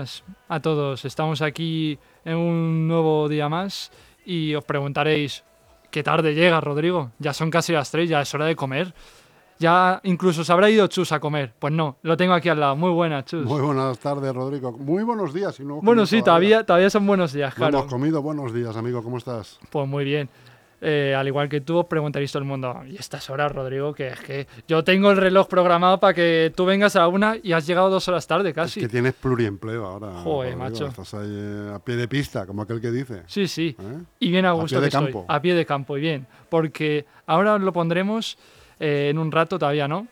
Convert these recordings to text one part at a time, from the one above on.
buenas a todos. Estamos aquí en un nuevo día más y os preguntaréis, ¿qué tarde llega, Rodrigo? Ya son casi las tres, ya es hora de comer. Ya incluso se habrá ido Chus a comer. Pues no, lo tengo aquí al lado. Muy buenas, Chus. Muy buenas tardes, Rodrigo. Muy buenos días. Si no bueno, sí, todavía, todavía son buenos días, claro. hemos comido buenos días, amigo. ¿Cómo estás? Pues muy bien. Eh, al igual que tú, os preguntaréis todo el mundo, ¿y estas horas, Rodrigo? Que es que yo tengo el reloj programado para que tú vengas a una y has llegado dos horas tarde casi. Es que tienes pluriempleo ahora. Joder, macho. Estás ahí eh, a pie de pista, como aquel que dice. Sí, sí. ¿Eh? Y bien a gusto a pie de campo. A pie de campo, y bien. Porque ahora lo pondremos en un rato, todavía no.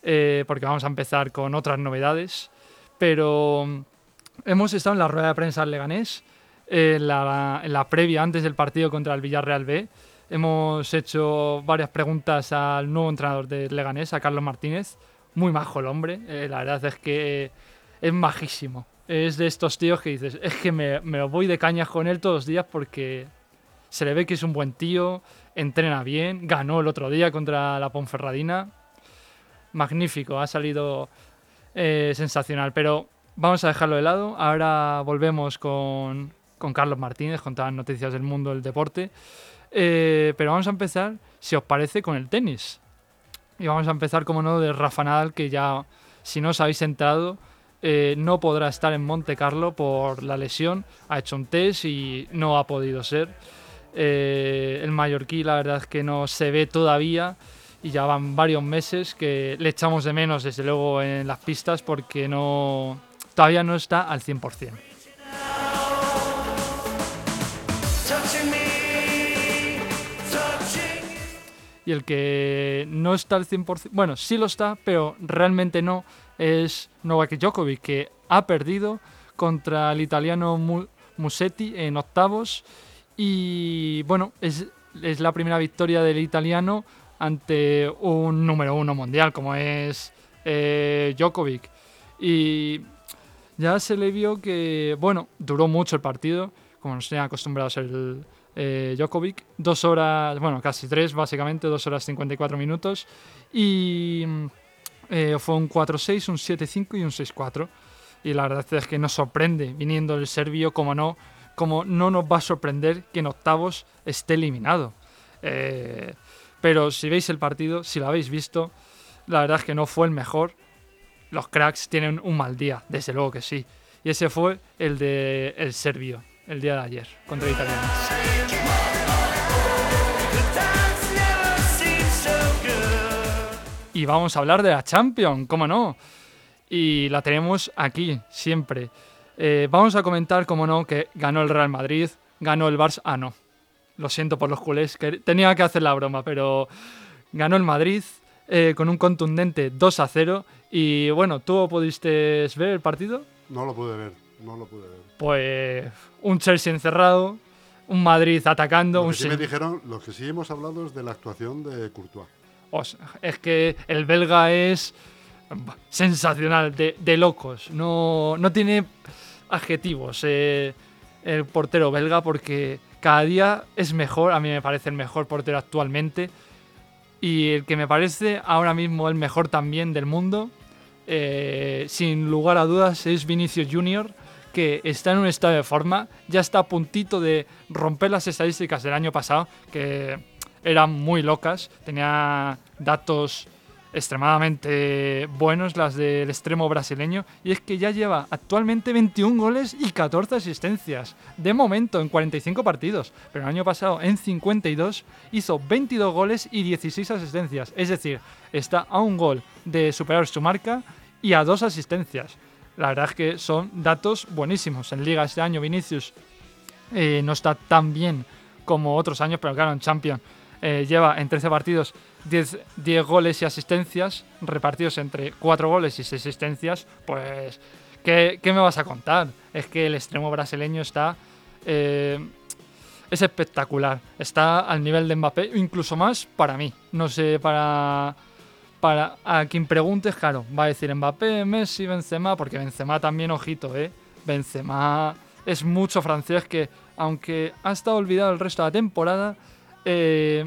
porque vamos a empezar con otras novedades. Pero mm, hemos estado en la rueda de prensa del Leganés en la, previa, antes del partido contra el Villarreal B. Hemos hecho varias preguntas al nuevo entrenador de Leganés, a Carlos Martínez. Muy majo el hombre, eh, la verdad es que es majísimo. Es de estos tíos que dices, es que me, me voy de cañas con él todos los días porque se le ve que es un buen tío, entrena bien, ganó el otro día contra la Ponferradina. Magnífico, ha salido eh, sensacional, pero vamos a dejarlo de lado. Ahora volvemos con, con Carlos Martínez, con todas las noticias del mundo del deporte. Eh, pero vamos a empezar, si os parece, con el tenis. Y vamos a empezar, como no, de Rafa Nadal, que ya, si no os habéis entrado, eh, no podrá estar en Monte Carlo por la lesión. Ha hecho un test y no ha podido ser. Eh, el mallorquí, la verdad es que no se ve todavía y ya van varios meses que le echamos de menos, desde luego, en las pistas porque no, todavía no está al 100%. Y el que no está al 100%, bueno, sí lo está, pero realmente no, es Novak Djokovic, que ha perdido contra el italiano Musetti en octavos y bueno, es, la primera victoria del italiano ante un número uno mundial como es eh, Djokovic. Y ya se le vio que, bueno, duró mucho el partido, como nos tenían acostumbrados el, eh, Djokovic. Dos horas, bueno, casi tres, básicamente, dos horas 54 minutos. Y mm, eh, fue un 4-6, un 7-5 y un 6-4. Y la verdad es que nos sorprende, viniendo el serbio, como no, como no nos va a sorprender que en octavos esté eliminado. Eh, pero si veis el partido, si lo habéis visto, la verdad es que no fue el mejor. Los cracks tienen un mal día, desde luego que sí. Y ese fue el de el serbio, el día de ayer, contra Italia. y vamos a hablar de la Champions, ¿cómo no? Y la tenemos aquí, siempre. Eh, vamos a comentar, cómo no, que ganó el Real Madrid, ganó el Barça. Ah, no. Lo siento por los culés, que tenía que hacer la broma, pero ganó el Madrid eh, con un contundente 2 a 0. Y bueno, ¿tú pudiste ver el partido? No lo pude ver, no lo pude ver. Pues un Chelsea encerrado, un Madrid atacando. Lo que sí me dijeron, lo que sí hemos hablado es de la actuación de Courtois es que el belga es sensacional, de, locos. No, no, tiene adjetivos eh, el portero belga porque cada día es mejor. A mí me parece el mejor portero actualmente. Y el que me parece ahora mismo el mejor también del mundo, eh, sin lugar a dudas, es Vinicius Junior, que está en un estado de forma, ya está a puntito de romper las estadísticas del año pasado, que eran muy locas, tenía datos extremadamente buenos las del extremo brasileño y es que ya lleva actualmente 21 goles y 14 asistencias de momento en 45 partidos pero el año pasado en 52 hizo 22 goles y 16 asistencias es decir está a un gol de superar su marca y a dos asistencias la verdad es que son datos buenísimos en liga este año Vinicius eh, no está tan bien como otros años pero claro en Champions eh, lleva en 13 partidos 10, 10, goles y asistencias, repartidos entre 4 goles y 6 asistencias, pues, ¿qué, ¿qué, me vas a contar? Es que el extremo brasileño está... Eh, es espectacular. Está al nivel de Mbappé, incluso más para mí. No sé, para, para a quien preguntes, claro, va a decir Mbappé, Messi, Benzema, porque Benzema también, ojito, ¿eh? Benzema es mucho francés que, aunque ha estado olvidado el resto de la temporada, eh,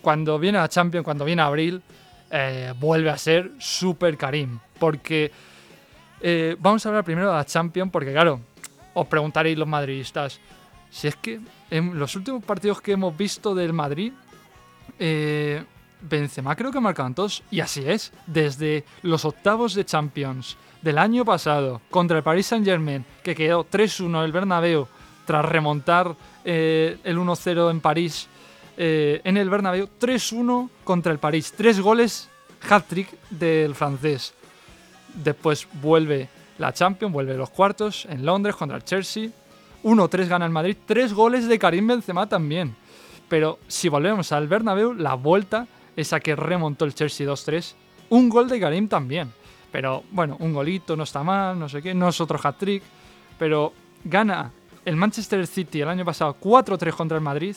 cuando viene a Champions, cuando viene a abril, eh, vuelve a ser super Karim. Porque Eh, vamos a hablar primero de la Champions, porque claro, os preguntaréis los madridistas, si es que en los últimos partidos que hemos visto del Madrid, eh, Benzema creo que marcaban todos, y así es, desde los octavos de Champions del año pasado contra el Paris Saint Germain, que quedó 3-1 el Bernabéu tras remontar eh, el 1-0 en París eh, en el Bernabéu, 3-1 contra el París, tres goles hat-trick del francés. Después vuelve la Champions, vuelve los cuartos en Londres contra el Chelsea. 1-3 gana el Madrid, tres goles de Karim Benzema también. Pero si volvemos al Bernabéu, la vuelta, esa que remontó el Chelsea 2-3, un gol de Karim también. Pero bueno, un golito no está mal, no sé qué, no es otro hat-trick. Pero gana el Manchester City el año pasado 4-3 contra el Madrid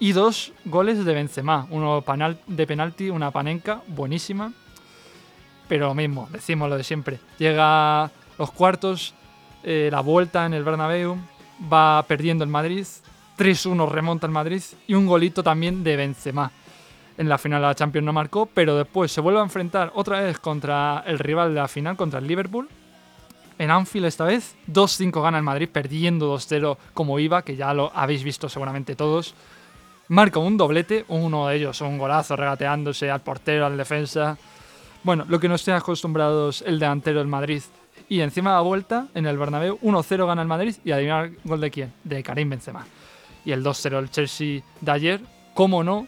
y dos goles de Benzema. Uno de penalti, una panenca buenísima. Pero lo mismo, decimos lo de siempre. Llega los cuartos, eh, la vuelta en el Bernabéu, va perdiendo el Madrid, 3-1 remonta el Madrid y un golito también de Benzema. En la final de la Champions no marcó, pero después se vuelve a enfrentar otra vez contra el rival de la final, contra el Liverpool. En Anfield esta vez, 2-5 gana el Madrid, perdiendo 2-0 como iba, que ya lo habéis visto seguramente todos. Marca un doblete, uno de ellos un golazo regateándose al portero, al defensa. Bueno, lo que no estén acostumbrados el delantero del Madrid. Y encima de la vuelta, en el Bernabéu, 1-0 gana el Madrid y adivinar gol de quién? De Karim Benzema. Y el 2-0 el Chelsea de ayer, cómo no,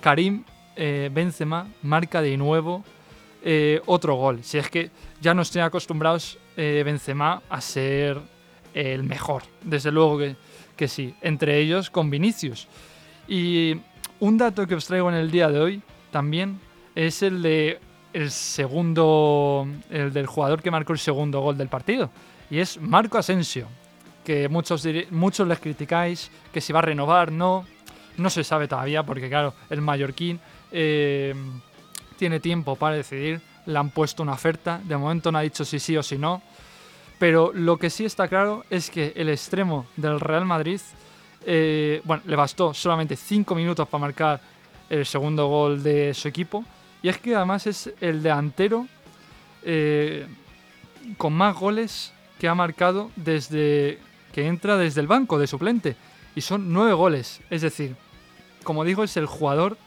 Karim eh, Benzema marca de nuevo eh, otro gol. Si es que ya no estén acostumbrados eh, Benzema a ser el mejor, desde luego que, que sí, entre ellos con Vinicius. Y un dato que os traigo en el día de hoy también es el de el segundo, el del jugador que marcó el segundo gol del partido. Y es Marco Asensio, que muchos, muchos les criticáis, que si va a renovar, no. No se sabe todavía, porque claro, el mallorquín eh, tiene tiempo para decidir. Le han puesto una oferta. De momento no ha dicho si sí o si no. Pero lo que sí está claro es que el extremo del Real Madrid, eh, bueno, le bastó solamente 5 minutos para marcar el segundo gol de su equipo y es que además es el delantero eh, con más goles que ha marcado desde que entra desde el banco de suplente. Y son nueve goles. Es decir, como digo, es el jugador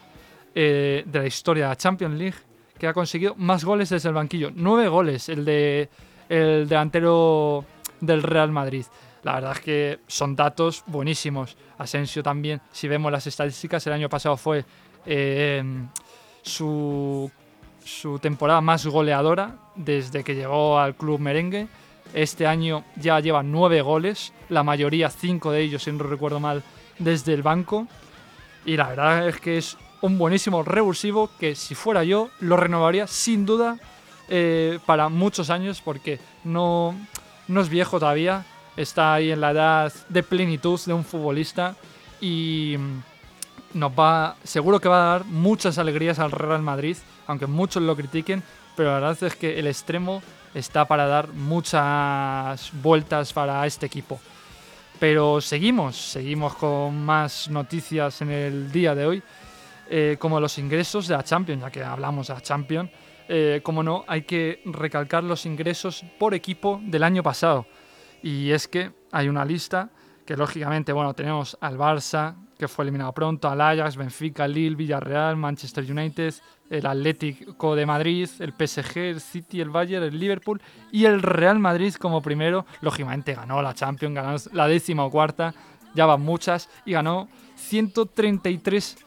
eh, de la historia de la Champions League que ha conseguido más goles desde el banquillo. Nueve goles, el de el delantero del Real Madrid. La verdad es que son datos buenísimos. Asensio también, si vemos las estadísticas, el año pasado fue eh, su, temporada más goleadora desde que llegó al club merengue. Este año ya lleva nueve goles, la mayoría, cinco de ellos, si no recuerdo mal, desde el banco. Y la verdad es que es un buenísimo revulsivo que si fuera yo lo renovaría sin duda eh, para muchos años porque no, no es viejo todavía, está ahí en la edad de plenitud de un futbolista y nos va, seguro que va a dar muchas alegrías al Real Madrid, aunque muchos lo critiquen, pero la verdad es que el extremo está para dar muchas vueltas para este equipo. Pero seguimos, seguimos con más noticias en el día de hoy, eh, como los ingresos de la Champions, ya que hablamos de la Champions. Eh, como no, hay que recalcar los ingresos por equipo del año pasado. Y es que hay una lista que lógicamente, bueno, tenemos al Barça, que fue eliminado pronto, al Ajax, Benfica, Lille, Villarreal, Manchester United, el Atlético de Madrid, el PSG, el City, el Bayern, el Liverpool y el Real Madrid como primero. Lógicamente ganó la Champions, ganó la décima o cuarta, ya van muchas, y ganó 133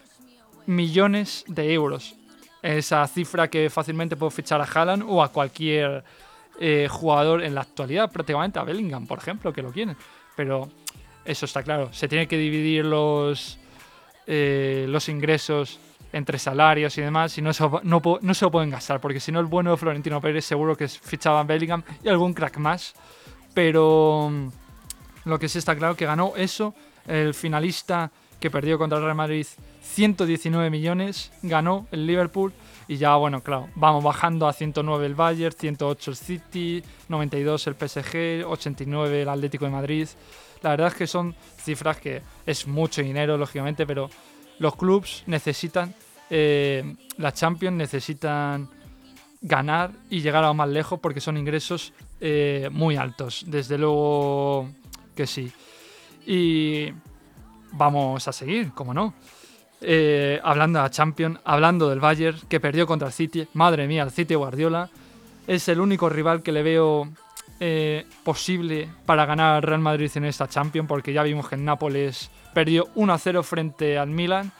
millones de euros. Esa cifra que fácilmente puede fichar a Haaland o a cualquier eh, jugador en la actualidad, prácticamente a Bellingham, por ejemplo, que lo quieren. Pero eso está claro. Se tiene que dividir los, eh, los ingresos entre salarios y demás, y no se, no, se lo pueden gastar, porque si no el bueno de Florentino Pérez seguro que fichaba Bellingham y algún crack más. Pero mm, lo que sí está claro que ganó eso, el finalista que perdió contra el Real Madrid 119 millones, ganó el Liverpool y ya bueno, claro, vamos bajando a 109 el Bayern, 108 el City, 92 el PSG, 89 el Atlético de Madrid. La verdad es que son cifras que es mucho dinero, lógicamente, pero los clubs necesitan, eh, la Champions necesitan ganar y llegar a más lejos porque son ingresos eh, muy altos. Desde luego que sí. Y vamos a seguir, como no. Eh, hablando de la Champions, hablando del Bayern, que perdió contra el City. Madre mía, el City Guardiola es el único rival que le veo eh, posible para ganar al Real Madrid en esta Champions, porque ya vimos que el Nápoles perdió 1-0 frente al Milan.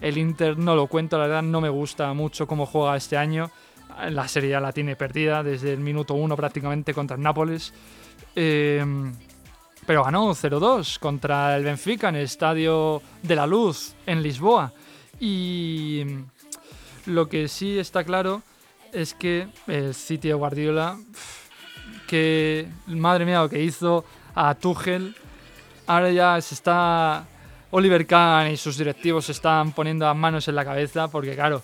El Inter no lo cuento, la verdad no me gusta mucho cómo juega este año. La serie ya la tiene perdida desde el minuto 1 prácticamente contra el Nápoles. Eh, pero ganó 0-2 contra el Benfica en el Estadio de la Luz en Lisboa. Y lo que sí está claro es que el City de Guardiola, que madre mía lo que hizo a Tuchel, ahora ya se está Oliver Kahn y sus directivos se están poniendo las manos en la cabeza porque claro,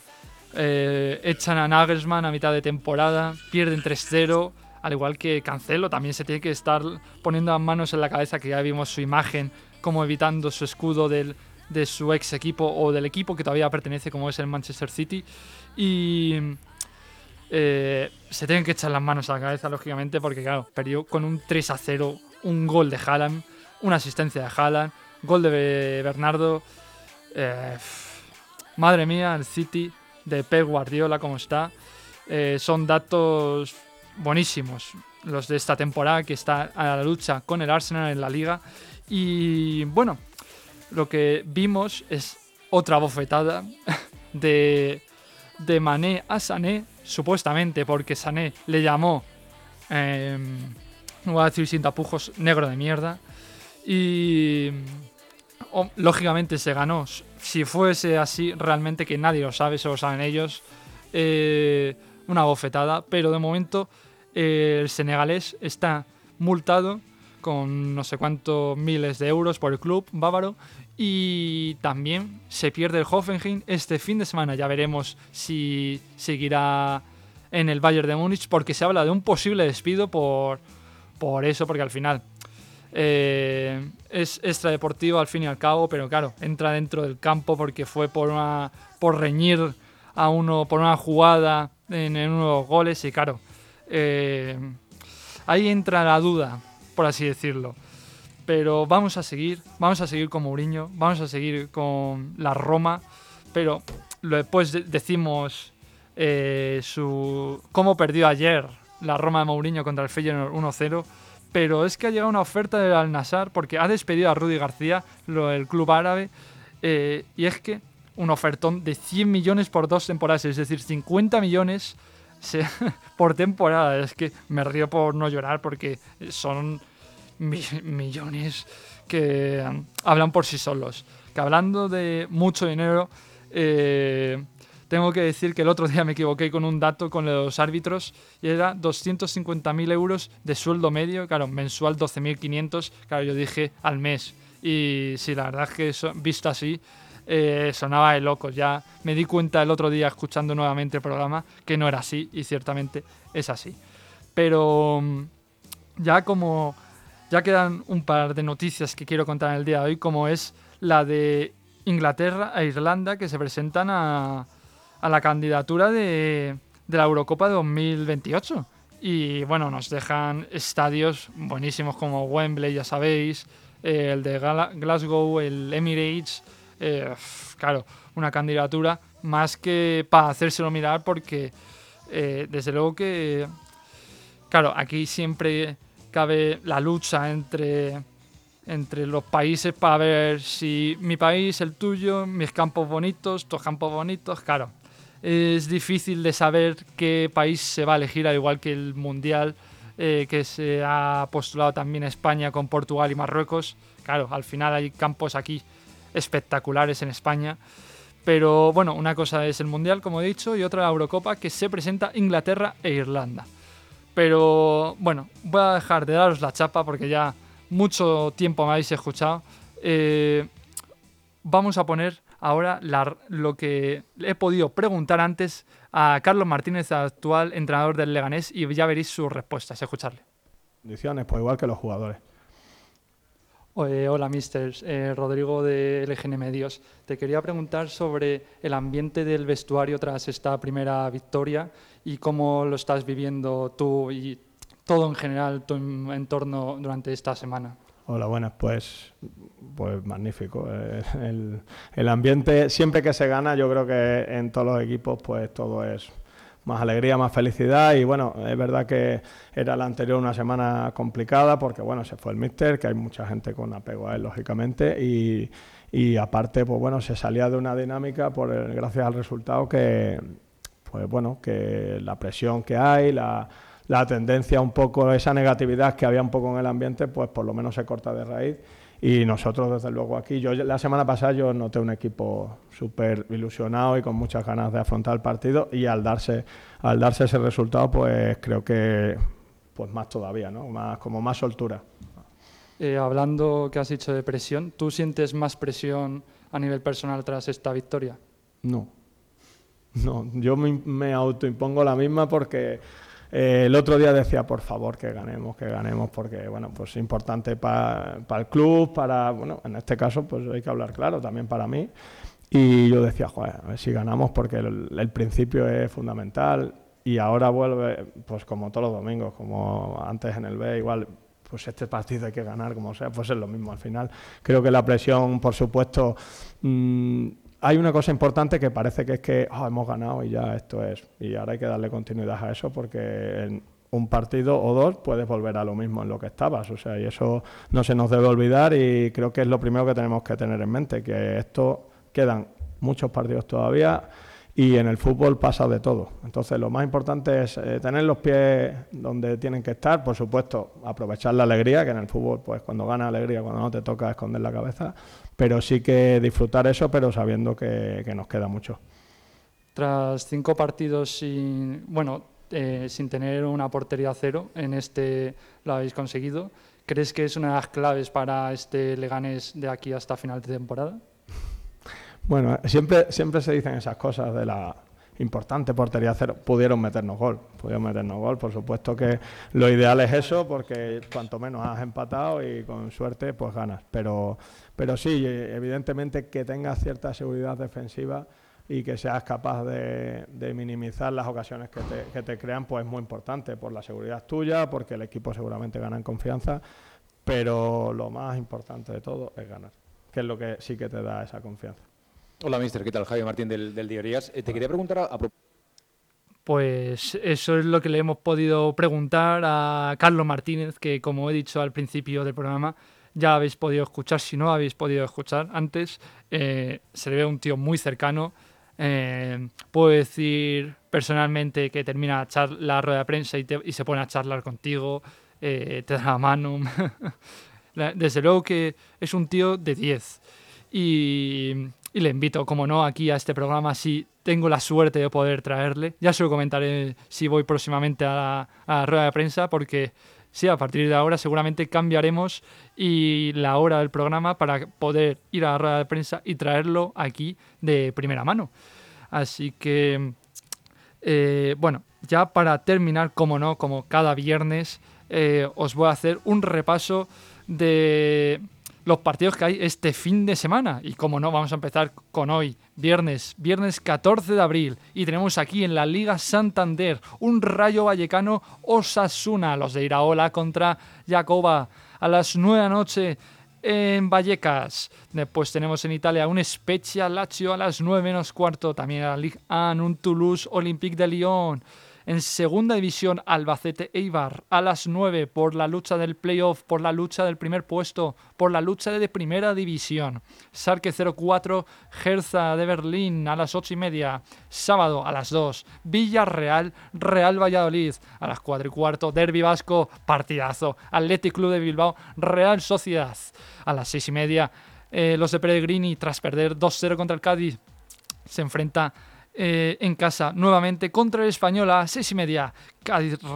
eh, echan a Nagelsmann a mitad de temporada, pierden 3-0 al igual que Cancelo, también se tiene que estar poniendo las manos en la cabeza que ya vimos su imagen como evitando su escudo del, de su ex equipo o del equipo que todavía pertenece como es el Manchester City. Y eh, se tienen que echar las manos a la cabeza, lógicamente, porque claro, perdió con un 3 a 0, un gol de Haaland, una asistencia de Haaland, gol de Bernardo. Eh, madre mía, el City de Pep Guardiola, como está. Eh, son datos buenísimos los de esta temporada que está a la lucha con el Arsenal en la liga. Y bueno, lo que vimos es otra bofetada de, de Mané a Sané, supuestamente porque Sané le llamó, eh, voy a decir sin tapujos, negro de mierda. Y lógicamente se ganó. Si fuese así, realmente que nadie lo sabe, solo saben ellos. Eh, una bofetada, pero de momento el senegalés está multado con no sé cuántos miles de euros por el club bávaro y también se pierde el Hoffenheim este fin de semana. Ya veremos si seguirá en el Bayern de Múnich porque se habla de un posible despido por, por eso, porque al final eh, es extradeportivo al fin y al cabo, pero claro, entra dentro del campo porque fue por, una, por reñir a uno, por una jugada en, en unos goles y claro, eh, ahí entra la duda, por así decirlo. Pero vamos a seguir, vamos a seguir con Mourinho, vamos a seguir con la Roma, pero después decimos eh, su cómo perdió ayer la Roma de Mourinho contra el Feyenoord 1-0, pero es que ha llegado una oferta del Al Nassr porque ha despedido a Rudy García, lo, el club árabe, eh, y es que un ofertón de 100 millones por dos temporadas, es decir, 50 millones por temporada. Es que me río por no llorar porque son millones que hablan por sí solos. Que hablando de mucho dinero, eh, tengo que decir que el otro día me equivoqué con un dato con los árbitros y era 250.000 euros de sueldo medio, claro, mensual 12.500, claro, yo dije al mes. Y si la verdad es que visto así, eh, sonaba de locos. Ya me di cuenta el otro día escuchando nuevamente el programa que no era así y ciertamente es así. Pero mm, ya como ya quedan un par de noticias que quiero contar en el día de hoy, como es la de Inglaterra e Irlanda que se presentan a, a la candidatura de, de la Eurocopa 2028. Y bueno, nos dejan estadios buenísimos como Wembley, ya sabéis, eh, el de Glasgow, el Emirates, eh, claro, una candidatura más que para hacérselo mirar porque eh, desde luego que, claro, aquí siempre cabe la lucha entre, entre los países para ver si mi país, el tuyo, mis campos bonitos, tus campos bonitos, claro. Es difícil de saber qué país se va a elegir, al igual que el Mundial eh, que se ha postulado también España con Portugal y Marruecos. Claro, al final hay campos aquí espectaculares en España. Pero bueno, una cosa es el Mundial, como he dicho, y otra la Eurocopa que se presenta Inglaterra e Irlanda. Pero bueno, voy a dejar de daros la chapa porque ya mucho tiempo me habéis escuchado. Eh, vamos a poner ahora lo que he podido preguntar antes a Carlos Martínez, actual entrenador del Leganés, y ya veréis sus respuestas. Escucharle. Condiciones, pues igual que los jugadores. Eh, hola, mister. Eh, Rodrigo de LGN Medios. Te quería preguntar sobre el ambiente del vestuario tras esta primera victoria y cómo lo estás viviendo tú y todo en general, tu entorno durante esta semana? Hola, buenas. Pues, pues magnífico. Eh, el, el, ambiente, siempre que se gana, yo creo que en todos los equipos, pues todo es más alegría, más felicidad. Y bueno, es verdad que era la anterior una semana complicada porque, bueno, se fue el míster, que hay mucha gente con apego a él, lógicamente. Y, y aparte, pues bueno, se salía de una dinámica por gracias al resultado que, pues bueno, que la presión que hay, la la tendencia un poco, esa negatividad que había un poco en el ambiente, pues por lo menos se corta de raíz. Y nosotros, desde luego, aquí, yo la semana pasada yo noté un equipo súper ilusionado y con muchas ganas de afrontar el partido y al darse, al darse ese resultado, pues creo que pues más todavía, ¿no? Más, como más soltura. Eh, hablando que has dicho de presión, ¿tú sientes más presión a nivel personal tras esta victoria? No, no, yo me, autoimpongo la misma porque eh, el otro día decía, por favor, que ganemos, que ganemos, porque bueno, pues es importante para el club, para, bueno, en este caso, pues hay que hablar claro, también para mí. Y yo decía, joder, a ver si ganamos, porque el, principio es fundamental. Y ahora vuelve, pues como todos los domingos, como antes en el B, igual, pues este partido hay que ganar, como sea, pues es lo mismo al final. Creo que la presión, por supuesto, mmm, hay una cosa importante que parece que es que oh, hemos ganado y ya esto es. Y ahora hay que darle continuidad a eso porque en un partido o dos puedes volver a lo mismo en lo que estabas. O sea, y eso no se nos debe olvidar y creo que es lo primero que tenemos que tener en mente, que esto quedan muchos partidos todavía y en el fútbol pasa de todo. Entonces lo más importante es eh, tener los pies donde tienen que estar, por supuesto, aprovechar la alegría, que en el fútbol pues cuando gana alegría, cuando no te toca esconder la cabeza, pero sí que disfrutar eso, pero sabiendo que, nos queda mucho. Tras cinco partidos sin, bueno, eh, sin tener una portería cero, en este lo habéis conseguido. ¿Crees que es una de las claves para este Leganés de aquí hasta final de temporada? Bueno, siempre, siempre se dicen esas cosas de la importante portería cero. Pudieron meternos gol, pudieron meternos gol. Por supuesto que lo ideal es eso, porque cuanto menos has empatado y con suerte, pues ganas. Pero, pero sí, evidentemente que tengas cierta seguridad defensiva y que seas capaz de, minimizar las ocasiones que te, que te, crean, pues es muy importante por la seguridad tuya, porque el equipo seguramente gana en confianza, pero lo más importante de todo es ganar, que es lo que sí que te da esa confianza. Hola, mister. ¿Qué tal? Javier Martín del, del Diorías. Eh, te quería preguntar a, Pues eso es lo que le hemos podido preguntar a Carlos Martínez, que como he dicho al principio del programa, ya habéis podido escuchar, si no habéis podido escuchar antes, eh, se le ve un tío muy cercano. Eh, puedo decir personalmente que termina la rueda de prensa y, y, se pone a charlar contigo, te da la mano. Desde luego que es un tío de 10. Y y le invito, como no, aquí a este programa si tengo la suerte de poder traerle. Ya se lo comentaré si voy próximamente a la, rueda de prensa, porque sí, a partir de ahora seguramente cambiaremos y la hora del programa para poder ir a la rueda de prensa y traerlo aquí de primera mano. Así que, eh, bueno, ya para terminar, como no, como cada viernes, eh, os voy a hacer un repaso de los partidos que hay este fin de semana. Y como no, vamos a empezar con hoy, viernes, viernes 14 de abril. Y tenemos aquí en la Liga Santander un Rayo Vallecano Osasuna, los de Iraola contra Jacoba a las 9 de la noche en Vallecas. Después tenemos en Italia un Spezia Lazio a las 9 menos cuarto. También a la Ligue 1, un Toulouse Olympique de Lyon. En segunda división, Albacete Eibar a las 9 por la lucha del playoff, por la lucha del primer puesto, por la lucha de primera división. Sarke 04, Gerza de Berlín a las 8 y media. Sábado a las 2, Villarreal, Real Valladolid a las 4 y cuarto. Derby Vasco, partidazo. Athletic Club de Bilbao, Real Sociedad a las 6 y media. Eh, los de Peregrini, tras perder 2-0 contra el Cádiz, se enfrenta eh, en casa nuevamente contra el Español a seis y media.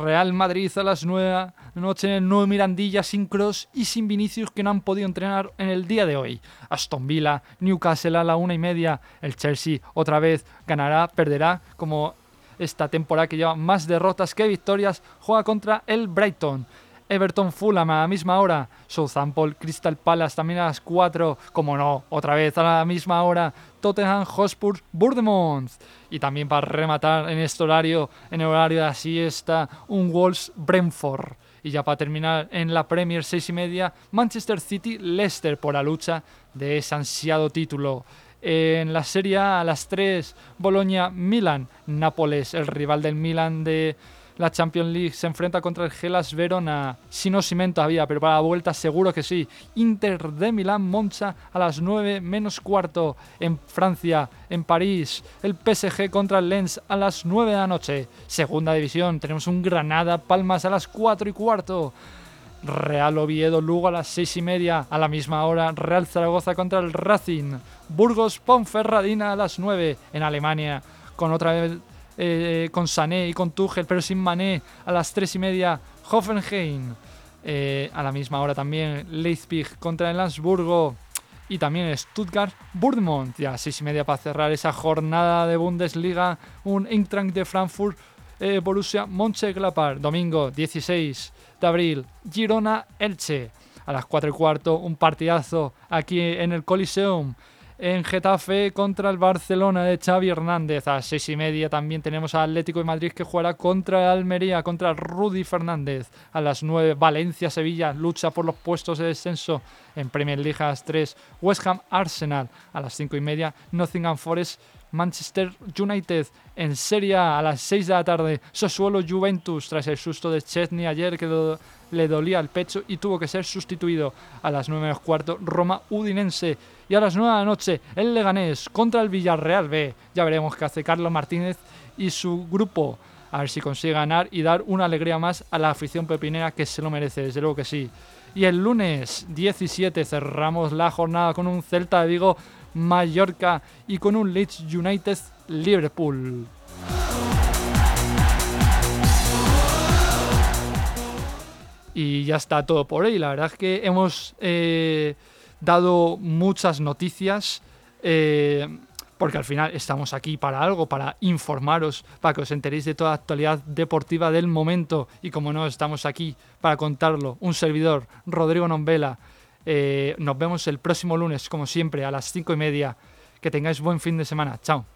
Real Madrid a las nueve de la noche en el nuevo Mirandilla sin Cross y sin Vinicius que no han podido entrenar en el día de hoy. Aston Villa, Newcastle a la una y media. El Chelsea otra vez ganará, perderá como esta temporada que lleva más derrotas que victorias. Juega contra el Brighton. Everton Fulham a la misma hora. Southampton Crystal Palace también a las 4. Como no, otra vez a la misma hora. Tottenham Hotspur Bournemouth. Y también para rematar en este horario, en el horario de la siesta, un Wolves Brentford. Y ya para terminar en la Premier 6 y media, Manchester City Leicester por la lucha de ese ansiado título. En la Serie A, a las 3, Boloña Milan. Nápoles, el rival del Milan de la Champions League se enfrenta contra el Gelas Verona. Si no cimento había, pero para la vuelta seguro que sí. Inter de Milán Monza a las 9 menos cuarto. En Francia, en París, el PSG contra el Lens a las 9 de la noche. Segunda división, tenemos un Granada Palmas a las 4 y cuarto. Real Oviedo Lugo a las 6 y media. A la misma hora, Real Zaragoza contra el Racing. Burgos Ponferradina a las 9 en Alemania. Con otra vez eh, con Sané y con Tuchel, pero sin Mané, a las 3 y media, Hoffenheim. Eh, a la misma hora también Leipzig contra el Landsburgo y también Stuttgart Bournemouth. Ya, 6 y media para cerrar esa jornada de Bundesliga. Un Eintracht de Frankfurt, eh, Borussia Mönchengladbach. Domingo 16 de abril, Girona Elche. A las 4 y cuarto, un partidazo aquí en el Coliseum en Getafe contra el Barcelona de Xavi Hernández. A seis y media también tenemos a Atlético de Madrid que jugará contra Almería, contra Rudy Fernández. A las 9 Valencia-Sevilla, lucha por los puestos de descenso en Premier League a las 3. West Ham Arsenal a las 5 y media. Nottingham Forest Manchester United en Serie A a las 6 de la tarde. Sassuolo Juventus tras el susto de Chesney ayer que le dolía el pecho y tuvo que ser sustituido. A las 9 menos cuarto Roma Udinense y a las 9 de la noche el Leganés contra el Villarreal B. Ya veremos qué hace Carlos Martínez y su grupo. A ver si consigue ganar y dar una alegría más a la afición pepinera que se lo merece, desde luego que sí. Y el lunes 17 cerramos la jornada con un Celta de Vigo Mallorca y con un Leeds United Liverpool. Y ya está todo por ahí. La verdad es que hemos eh, dado muchas noticias. Eh, porque al final estamos aquí para algo, para informaros, para que os enteréis de toda la actualidad deportiva del momento. Y como no, estamos aquí para contarlo. Un servidor, Rodrigo Nombela. Eh, nos vemos el próximo lunes, como siempre, a las cinco y media. Que tengáis buen fin de semana. Chao.